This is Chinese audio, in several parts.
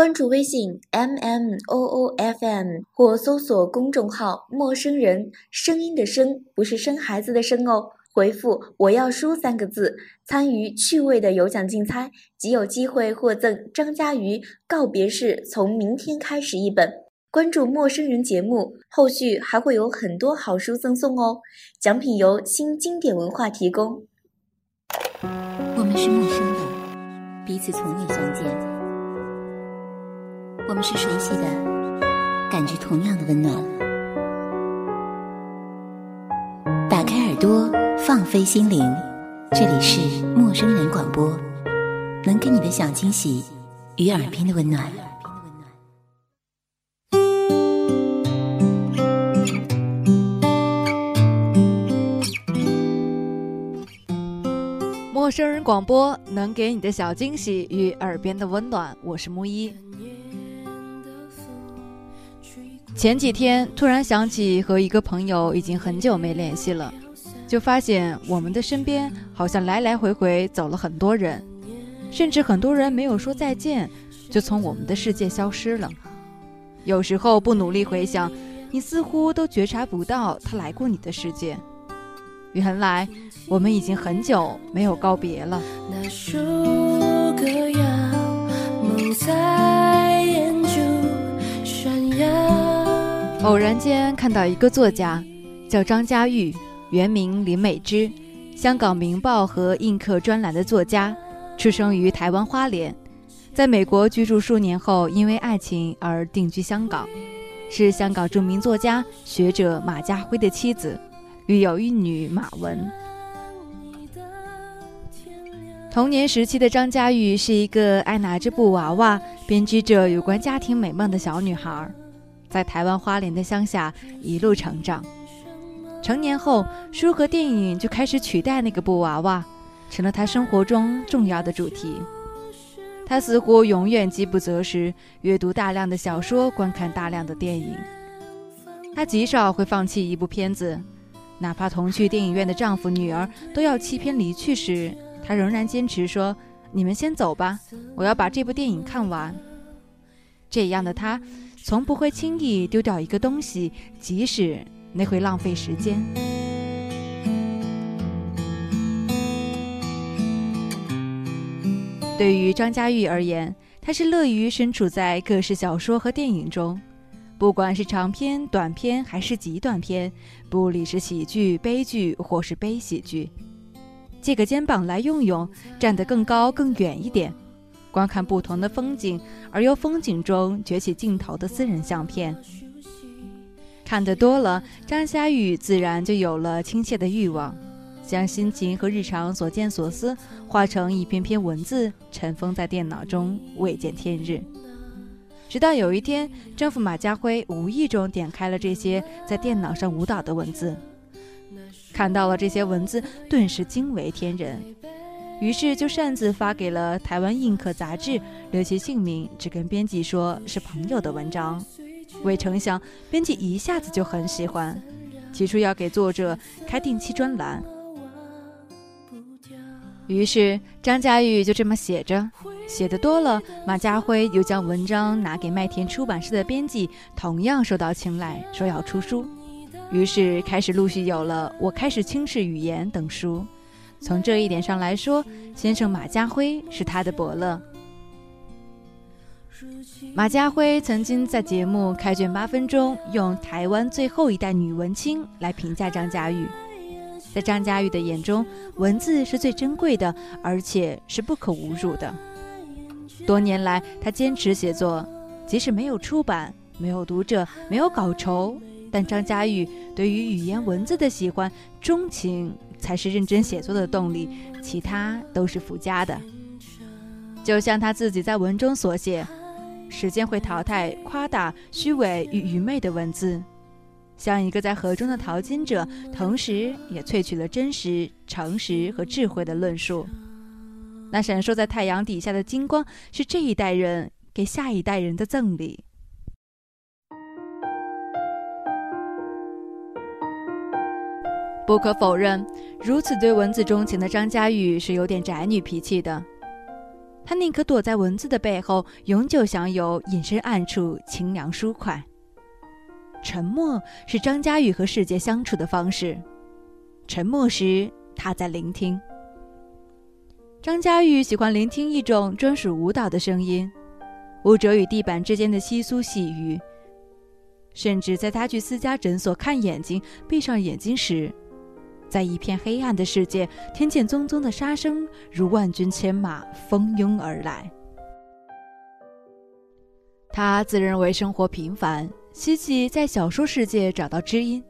关注微信 m m o o f m 或搜索公众号“陌生人”，声音的声不是生孩子的生哦。回复“我要书”三个字，参与趣味的有奖竞猜，即有机会获赠张嘉瑜《告别式从明天开始》一本。关注“陌生人”节目，后续还会有很多好书赠送哦。奖品由新经典文化提供。我们是陌生的，彼此从未相见。我们是熟悉的，感觉同样的温暖。打开耳朵，放飞心灵，这里是陌生人广播，能给你的小惊喜与耳边的温暖。陌生人广播能给你的小惊喜与耳边的温暖，我是木一。前几天突然想起和一个朋友已经很久没联系了，就发现我们的身边好像来来回回走了很多人，甚至很多人没有说再见，就从我们的世界消失了。有时候不努力回想，你似乎都觉察不到他来过你的世界。原来我们已经很久没有告别了。那首歌谣，梦在眼中闪耀。偶然间看到一个作家，叫张嘉玉，原名林美芝，香港《明报》和映客专栏的作家，出生于台湾花莲，在美国居住数年后，因为爱情而定居香港，是香港著名作家学者马家辉的妻子，育有一女马文。童年时期的张嘉玉是一个爱拿着布娃娃编织着有关家庭美梦的小女孩。在台湾花莲的乡下一路成长，成年后书和电影就开始取代那个布娃娃，成了他生活中重要的主题。他似乎永远饥不择食，阅读大量的小说，观看大量的电影。他极少会放弃一部片子，哪怕同去电影院的丈夫、女儿都要弃片离去时，他仍然坚持说：“你们先走吧，我要把这部电影看完。”这样的他。从不会轻易丢掉一个东西，即使那会浪费时间。对于张嘉玉而言，他是乐于身处在各式小说和电影中，不管是长篇、短篇还是极短篇，不理是喜剧、悲剧或是悲喜剧，借个肩膀来用用，站得更高更远一点。观看不同的风景，而由风景中崛起镜头的私人相片。看得多了，张嘉玉自然就有了亲切的欲望，将心情和日常所见所思化成一篇篇文字，尘封在电脑中，未见天日。直到有一天，丈夫马家辉无意中点开了这些在电脑上舞蹈的文字，看到了这些文字，顿时惊为天人。于是就擅自发给了台湾印刻杂志，留其姓名，只跟编辑说是朋友的文章。未成想，编辑一下子就很喜欢，提出要给作者开定期专栏。于是张嘉玉就这么写着，写的多了，马家辉又将文章拿给麦田出版社的编辑，同样受到青睐，说要出书。于是开始陆续有了《我开始轻视语言》等书。从这一点上来说，先生马家辉是他的伯乐。马家辉曾经在节目《开卷八分钟》用“台湾最后一代女文青”来评价张嘉玉。在张嘉玉的眼中，文字是最珍贵的，而且是不可侮辱的。多年来，他坚持写作，即使没有出版、没有读者、没有稿酬，但张嘉玉对于语言文字的喜欢、钟情。才是认真写作的动力，其他都是附加的。就像他自己在文中所写：“时间会淘汰夸大、虚伪与愚昧的文字，像一个在河中的淘金者，同时也萃取了真实、诚实和智慧的论述。那闪烁在太阳底下的金光，是这一代人给下一代人的赠礼。”不可否认，如此对文字钟情的张嘉玉是有点宅女脾气的。她宁可躲在文字的背后，永久享有隐身暗处、清凉舒快。沉默是张佳玉和世界相处的方式。沉默时，他在聆听。张佳玉喜欢聆听一种专属舞蹈的声音，舞者与地板之间的窸窣细语。甚至在他去私家诊所看眼睛、闭上眼睛时，在一片黑暗的世界，听见淙淙的沙声如万军千马蜂拥而来。他自认为生活平凡。希冀在小说世界找到知音，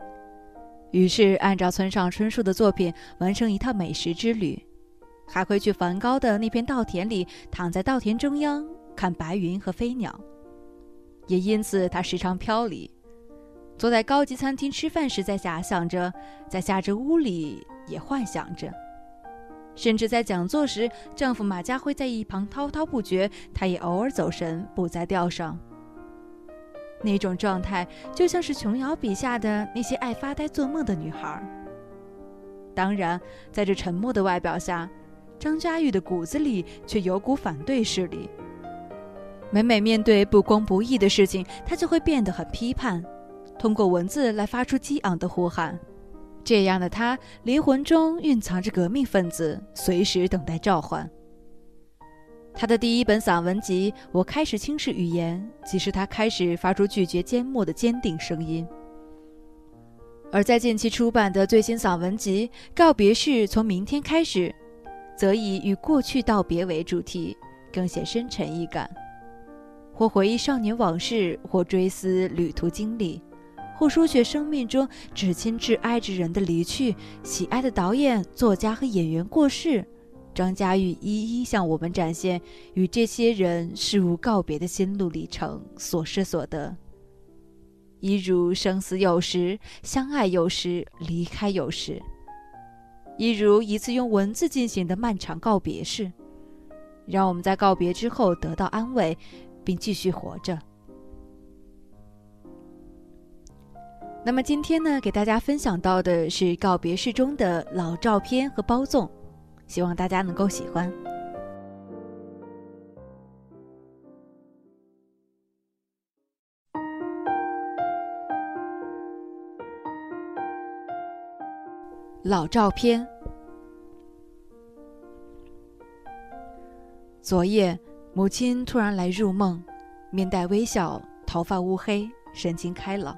于是按照村上春树的作品完成一趟美食之旅，还会去梵高的那片稻田里，躺在稻田中央看白云和飞鸟。也因此，他时常飘离，坐在高级餐厅吃饭时在遐想着，在下着屋里也幻想着，甚至在讲座时，丈夫马家辉在一旁滔滔不绝，他也偶尔走神，不在调上。那种状态就像是琼瑶笔下的那些爱发呆做梦的女孩。当然，在这沉默的外表下，张佳玉的骨子里却有股反对势力。每每面对不公不义的事情，她就会变得很批判，通过文字来发出激昂的呼喊。这样的他，灵魂中蕴藏着革命分子，随时等待召唤。他的第一本散文集《我开始轻视语言》，即是他开始发出拒绝缄默的坚定声音。而在近期出版的最新散文集《告别式从明天开始》，则以与过去道别为主题，更显深沉意感。或回忆少年往事，或追思旅途经历，或书写生命中至亲至爱之人的离去、喜爱的导演、作家和演员过世。张佳玉一一向我们展现与这些人事物告别的心路历程，所失所得。一如生死有时，相爱有时，离开有时；一如一次用文字进行的漫长告别式，让我们在告别之后得到安慰，并继续活着。那么今天呢，给大家分享到的是告别式中的老照片和包粽。希望大家能够喜欢。老照片。昨夜，母亲突然来入梦，面带微笑，头发乌黑，神情开朗。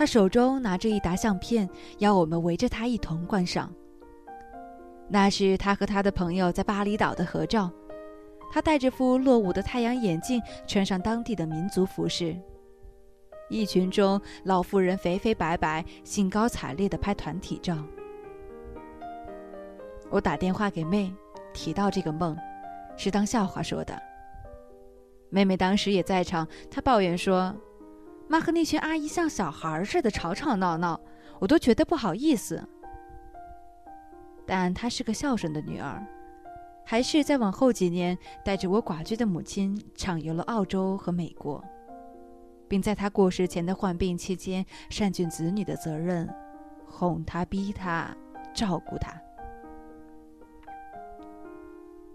他手中拿着一沓相片，要我们围着他一同观赏。那是他和他的朋友在巴厘岛的合照，他戴着副落伍的太阳眼镜，穿上当地的民族服饰。一群中，老妇人肥肥白白，兴高采烈地拍团体照。我打电话给妹，提到这个梦，是当笑话说的。妹妹当时也在场，她抱怨说：“妈和那群阿姨像小孩似的吵吵闹闹，我都觉得不好意思。”但她是个孝顺的女儿，还是在往后几年带着我寡居的母亲畅游了澳洲和美国，并在她过世前的患病期间善尽子女的责任，哄她、逼她、照顾她。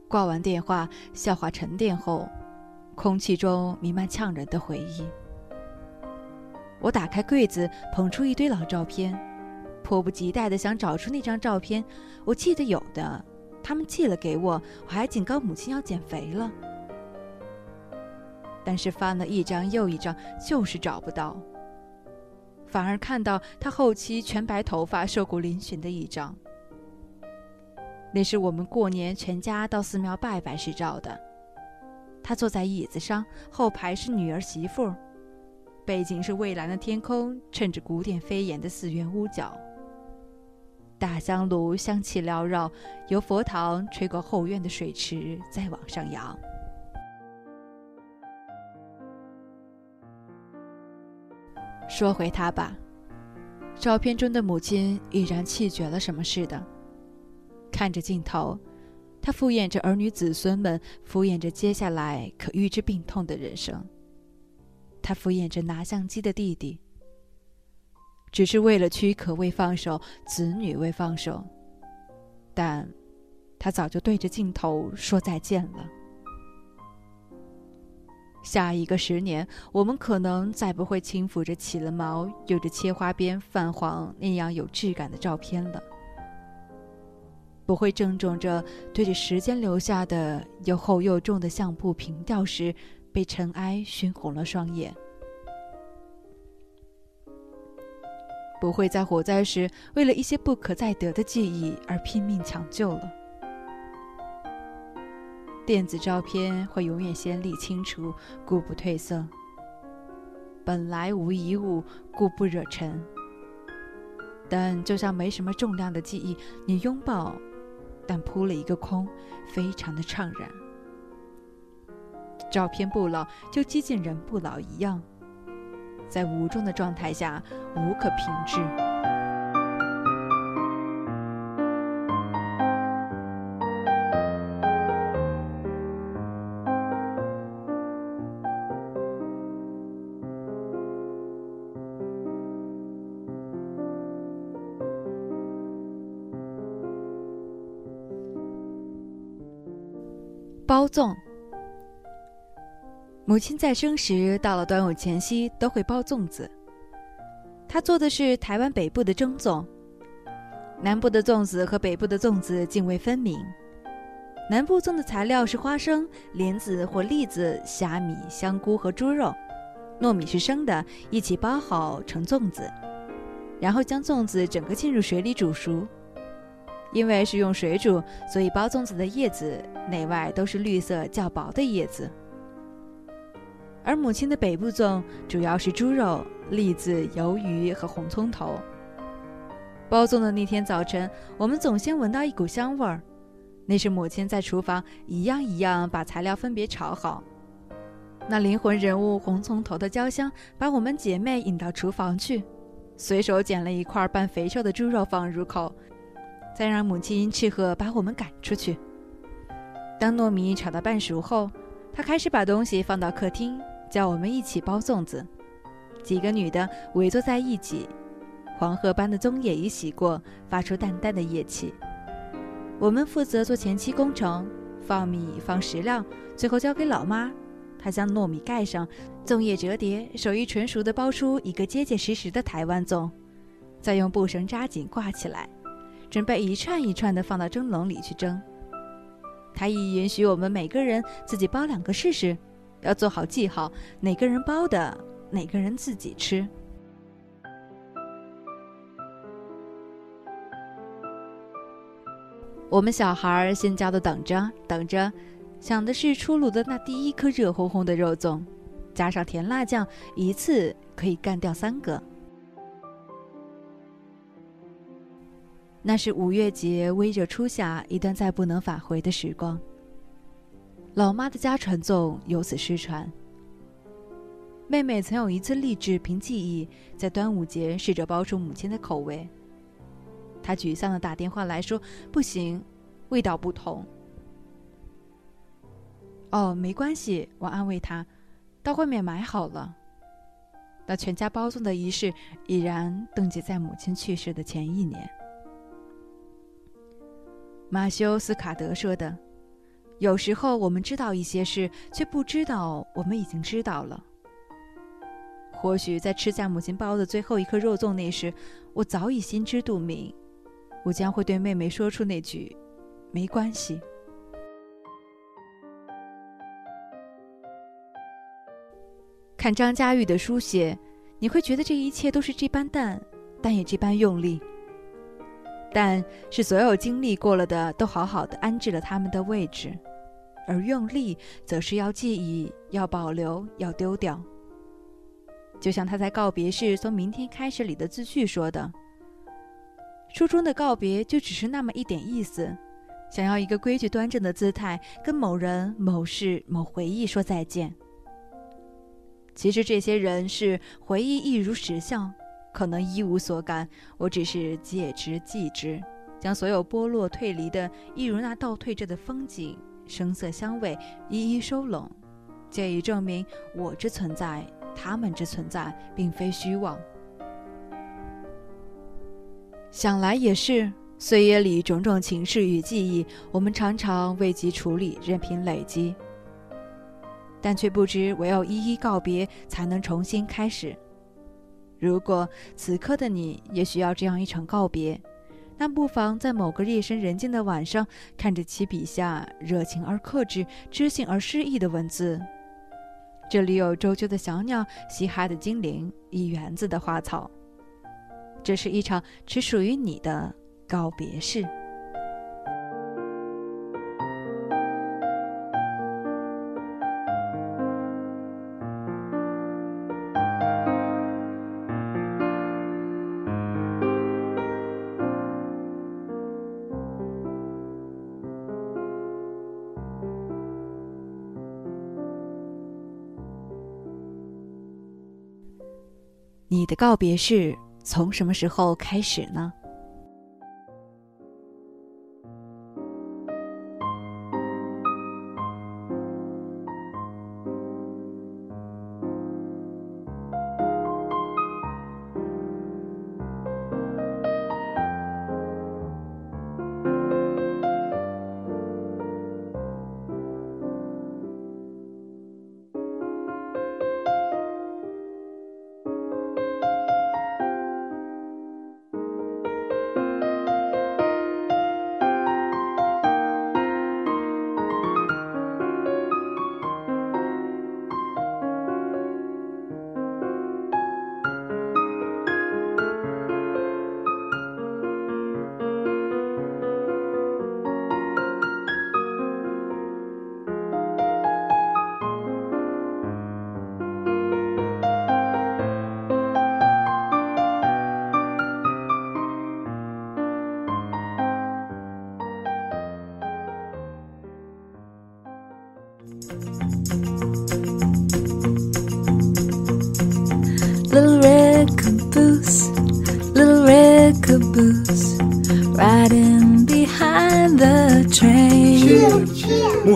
挂完电话，笑话沉淀后，空气中弥漫呛人的回忆。我打开柜子，捧出一堆老照片。迫不及待地想找出那张照片，我记得有的，他们寄了给我，我还警告母亲要减肥了。但是翻了一张又一张，就是找不到，反而看到他后期全白头发、瘦骨嶙峋的一张。那是我们过年全家到寺庙拜拜时照的，他坐在椅子上，后排是女儿媳妇，背景是蔚蓝的天空，衬着古典飞檐的寺院屋角。大香炉香气缭绕，由佛堂吹过后院的水池，再往上扬。说回他吧，照片中的母亲已然气绝了什么似的，看着镜头，她敷衍着儿女子孙们，敷衍着接下来可预知病痛的人生。他敷衍着拿相机的弟弟。只是为了躯壳未放手，子女未放手，但，他早就对着镜头说再见了。下一个十年，我们可能再不会轻抚着起了毛、有着切花边、泛黄那样有质感的照片了，不会郑重着对着时间留下的又厚又重的相簿平掉时，被尘埃熏红了双眼，不会在火灾时为了一些不可再得的记忆而拼命抢救了。电子照片会永远鲜丽清楚，故不褪色。本来无一物，故不惹尘。但就像没什么重量的记忆，你拥抱，但扑了一个空，非常的怅然。照片不老，就接近人不老一样，在无重的状态下，无可平质。包粽。母亲在生时，到了端午前夕都会包粽子。她做的是台湾北部的蒸粽，南部的粽子和北部的粽子泾渭分明。南部粽的材料是花生、莲子或栗子、虾米、香菇和猪肉，糯米是生的，一起包好成粽子，然后将粽子整个浸入水里煮熟。因为是用水煮，所以包粽子的叶子内外都是绿色较薄的叶子。而母亲的北部粽主要是猪肉、栗子、鱿鱼和红葱头。包粽的那天早晨，我们总先闻到一股香味儿，那是母亲在厨房一样一样把材料分别炒好。那灵魂人物红葱头的焦香，把我们姐妹引到厨房去，随手捡了一块半肥瘦的猪肉放入口。再让母亲斥喝把我们赶出去。当糯米炒到半熟后，她开始把东西放到客厅，叫我们一起包粽子。几个女的围坐在一起，黄褐般的棕叶已洗过，发出淡淡的液气。我们负责做前期工程，放米、放食料，最后交给老妈。她将糯米盖上，粽叶折叠，手艺纯熟的包出一个结结实实的台湾粽，再用布绳扎紧挂起来。准备一串一串的放到蒸笼里去蒸。她亦允许我们每个人自己包两个试试，要做好记号，哪个人包的，哪个人自己吃。我们小孩儿先教的等着等着，想的是出炉的那第一颗热烘烘的肉粽，加上甜辣酱，一次可以干掉三个。那是五月节微热初夏一段再不能返回的时光。老妈的家传粽由此失传。妹妹曾有一次立志凭记忆，在端午节试着包出母亲的口味。她沮丧的打电话来说：“不行，味道不同。”哦，没关系，我安慰她，到外面买好了。那全家包粽的仪式已然冻结在母亲去世的前一年。马修斯卡德说的：“有时候我们知道一些事，却不知道我们已经知道了。或许在吃下母亲包的最后一颗肉粽那时，我早已心知肚明，我将会对妹妹说出那句：‘没关系。’看张嘉玉的书写，你会觉得这一切都是这般淡，但也这般用力。”但是所有经历过了的，都好好的安置了他们的位置，而用力则是要记忆、要保留、要丢掉。就像他在告别式从明天开始里的字句说的：“书中的告别就只是那么一点意思，想要一个规矩端正的姿态，跟某人、某事、某回忆说再见。其实这些人是回忆，一如石像。”可能一无所感，我只是借之记之，将所有剥落退离的，一如那倒退着的风景、声色香味，一一收拢，借以证明我之存在，他们之存在，并非虚妄。想来也是，岁月里种种情事与记忆，我们常常未及处理，任凭累积。但却不知唯有一一告别，才能重新开始。如果此刻的你也需要这样一场告别，那不妨在某个夜深人静的晚上，看着其笔下热情而克制、知性而诗意的文字。这里有周啾的小鸟，嘻哈的精灵，一园子的花草。这是一场只属于你的告别式。你的告别是从什么时候开始呢？